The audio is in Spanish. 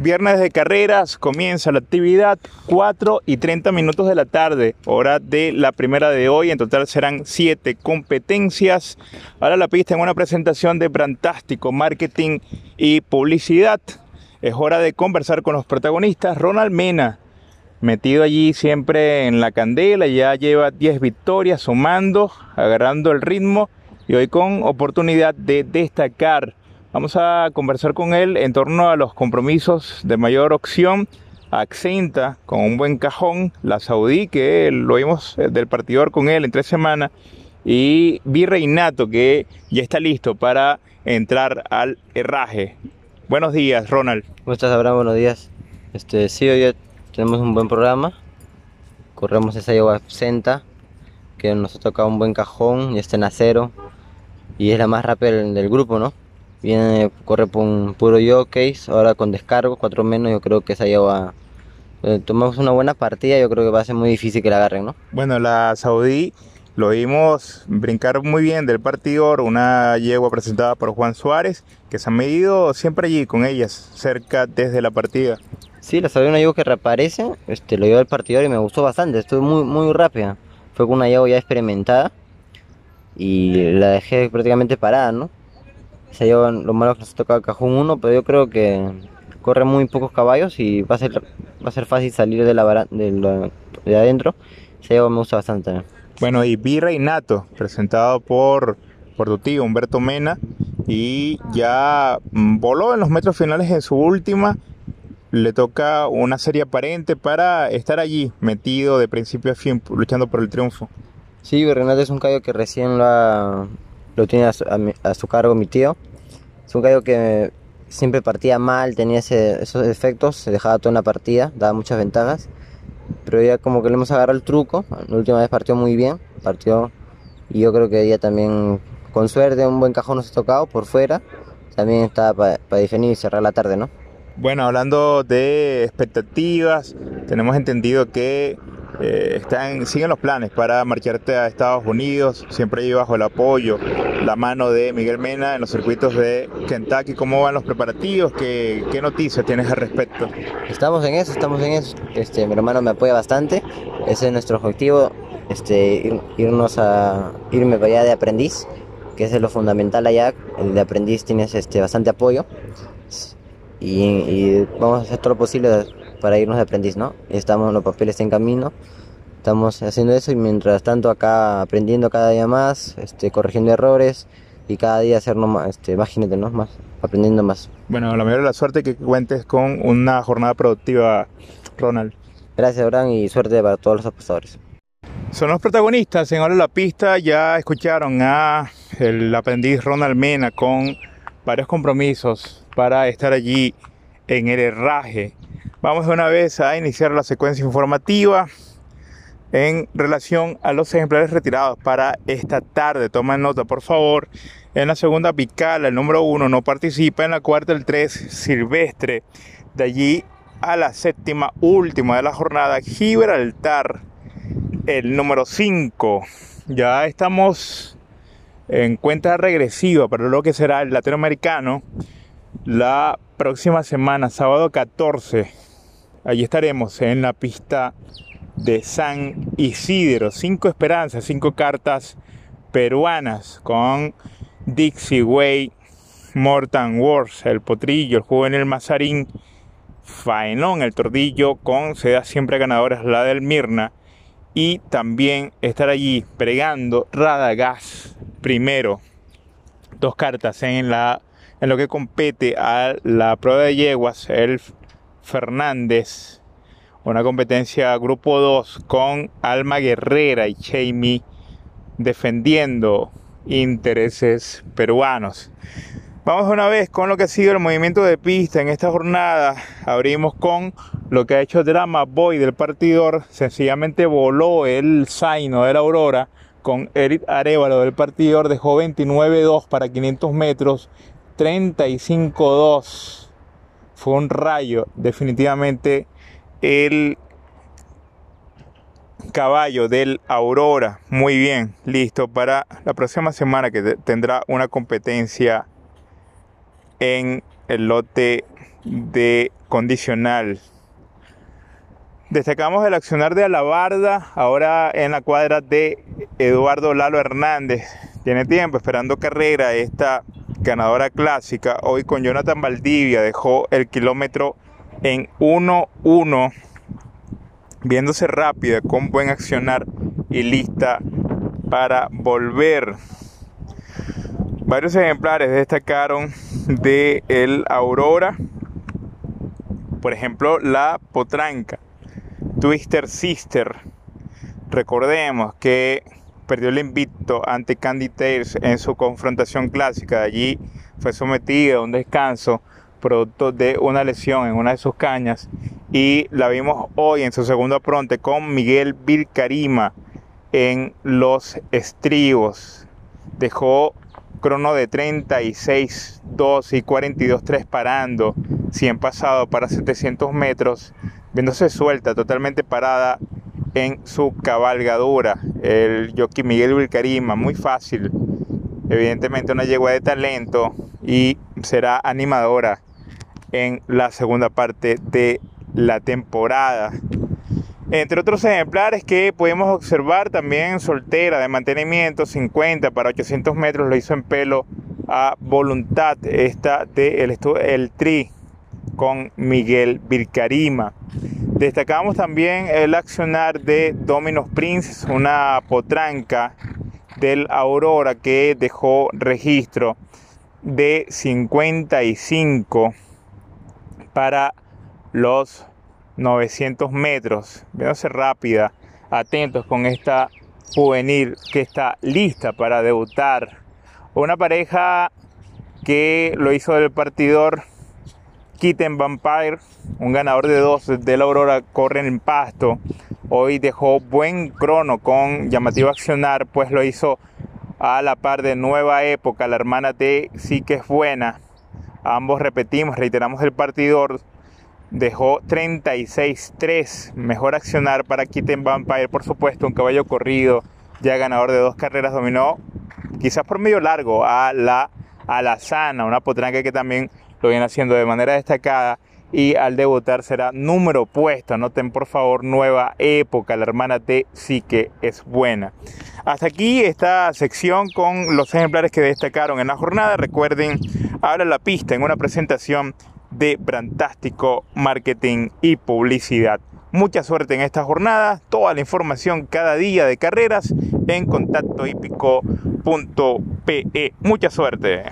Viernes de carreras, comienza la actividad 4 y 30 minutos de la tarde, hora de la primera de hoy. En total serán 7 competencias. Ahora la pista en una presentación de Brantástico, Marketing y Publicidad. Es hora de conversar con los protagonistas. Ronald Mena, metido allí siempre en la candela, ya lleva 10 victorias, sumando, agarrando el ritmo y hoy con oportunidad de destacar Vamos a conversar con él en torno a los compromisos de mayor opción. Accenta con un buen cajón, la Saudí, que lo vimos eh, del partidor con él en tres semanas, y Virreinato, que ya está listo para entrar al herraje. Buenos días, Ronald. ¿Cómo estás, Abraham? Buenos días. Este, sí, hoy tenemos un buen programa. Corremos esa yegua Accenta, que nos ha tocado un buen cajón y está en acero. Y es la más rápida del grupo, ¿no? Viene, corre por un puro case ahora con descargo, 4 menos, yo creo que esa lleva... Eh, tomamos una buena partida, yo creo que va a ser muy difícil que la agarren, ¿no? Bueno, la Saudí lo vimos brincar muy bien del partidor, una yegua presentada por Juan Suárez, que se ha medido siempre allí con ellas, cerca desde la partida. Sí, la Saudí una yegua que reaparece, este, lo llevo al partidor y me gustó bastante, estuvo muy, muy rápida. Fue con una yegua ya experimentada y la dejé prácticamente parada, ¿no? Se llevan lo malo que nos toca cajón 1, pero yo creo que corre muy pocos caballos y va a ser, va a ser fácil salir de, la, de, de adentro. Se lleva me gusta bastante. Bueno, y Virreinato, presentado por, por tu tío Humberto Mena, y ya voló en los metros finales en su última. Le toca una serie aparente para estar allí, metido de principio a fin, luchando por el triunfo. Sí, Virreinato es un caballo que recién lo ha, lo tiene a su, cargo mi tío. Es un gallo que siempre partía mal, tenía esos efectos, se dejaba toda una partida, daba muchas ventajas. Pero ya como que le hemos agarrado el truco, la última vez partió muy bien, partió y yo creo que ella también, con suerte, un buen cajón nos ha tocado por fuera, también está para definir y cerrar la tarde, ¿no? Bueno, hablando de expectativas, tenemos entendido que eh, están, siguen los planes para marcharte a Estados Unidos, siempre ahí bajo el apoyo, la mano de Miguel Mena en los circuitos de Kentucky. ¿Cómo van los preparativos? ¿Qué, qué noticias tienes al respecto? Estamos en eso, estamos en eso. Este, mi hermano me apoya bastante, ese es nuestro objetivo, este, irnos a irme para allá de aprendiz, que es lo fundamental allá. El de aprendiz tienes este, bastante apoyo y, y vamos a hacer todo lo posible para irnos de aprendiz, ¿no? Estamos, los papeles en camino, estamos haciendo eso y mientras tanto acá aprendiendo cada día más, este, corrigiendo errores y cada día hacernos más, este, más ¿no? Más, aprendiendo más. Bueno, la mayor de la suerte que cuentes con una jornada productiva, Ronald. Gracias, Abraham, y suerte para todos los apostadores. Son los protagonistas en Ahora la Pista. Ya escucharon a el aprendiz Ronald Mena con varios compromisos para estar allí en el herraje Vamos de una vez a iniciar la secuencia informativa en relación a los ejemplares retirados para esta tarde. Tomen nota, por favor. En la segunda pical, el número uno no participa. En la cuarta, el 3, Silvestre. De allí a la séptima, última de la jornada, Gibraltar, el número 5. Ya estamos en cuenta regresiva para lo que será el latinoamericano la próxima semana, sábado 14 Allí estaremos en la pista de San Isidro. Cinco esperanzas, cinco cartas peruanas con Dixie Way, Morton Wars, el potrillo, el juvenil Mazarín, Faenón, el tordillo, con sedas siempre ganadoras, la del Mirna. Y también estar allí pregando Radagás primero. Dos cartas en, la, en lo que compete a la prueba de yeguas, el Fernández. Una competencia grupo 2 con Alma Guerrera y Jamie defendiendo intereses peruanos. Vamos una vez con lo que ha sido el movimiento de pista en esta jornada. Abrimos con lo que ha hecho Drama Boy del partidor. Sencillamente voló el Zaino de la Aurora con Eric Arevalo del partidor. Dejó 29-2 para 500 metros, 35-2 fue un rayo, definitivamente el caballo del Aurora. Muy bien, listo para la próxima semana que tendrá una competencia en el lote de condicional. Destacamos el accionar de Alabarda, ahora en la cuadra de Eduardo Lalo Hernández. Tiene tiempo esperando carrera esta ganadora clásica. Hoy con Jonathan Valdivia dejó el kilómetro en 1-1, viéndose rápida, con buen accionar y lista para volver. Varios ejemplares destacaron de el Aurora, por ejemplo la Potranca, Twister Sister. Recordemos que perdió el invicto ante Candy Tales en su confrontación clásica. Allí fue sometida a un descanso producto de una lesión en una de sus cañas y la vimos hoy en su segundo apronte con Miguel Vilcarima en los estribos. Dejó crono de 36, 2 y 42, 3 parando, 100 pasado para 700 metros, viéndose suelta, totalmente parada su cabalgadura. El jockey Miguel Vilcarima, muy fácil, evidentemente una yegua de talento y será animadora en la segunda parte de la temporada. Entre otros ejemplares que podemos observar también soltera de mantenimiento 50 para 800 metros lo hizo en pelo a voluntad esta de el, el tri con Miguel Vilcarima. Destacamos también el accionar de Dominos Prince, una potranca del Aurora que dejó registro de 55 para los 900 metros. Viéndose rápida, atentos con esta juvenil que está lista para debutar. Una pareja que lo hizo del partidor Kitten Vampire, un ganador de dos de la Aurora, corre en pasto. Hoy dejó buen crono con llamativo accionar, pues lo hizo a la par de Nueva Época, la hermana de Sí que es buena. Ambos repetimos, reiteramos el partidor dejó 36-3. Mejor accionar para Kitten Vampire, por supuesto, un caballo corrido, ya ganador de dos carreras, dominó quizás por medio largo a la Alazana, una potranca que también lo viene haciendo de manera destacada y al debutar será número puesto. Anoten por favor nueva época, la hermana T sí que es buena. Hasta aquí esta sección con los ejemplares que destacaron en la jornada. Recuerden, ahora la pista en una presentación de Brantástico Marketing y Publicidad. Mucha suerte en esta jornada, toda la información cada día de carreras en contactohípico.pe. Mucha suerte.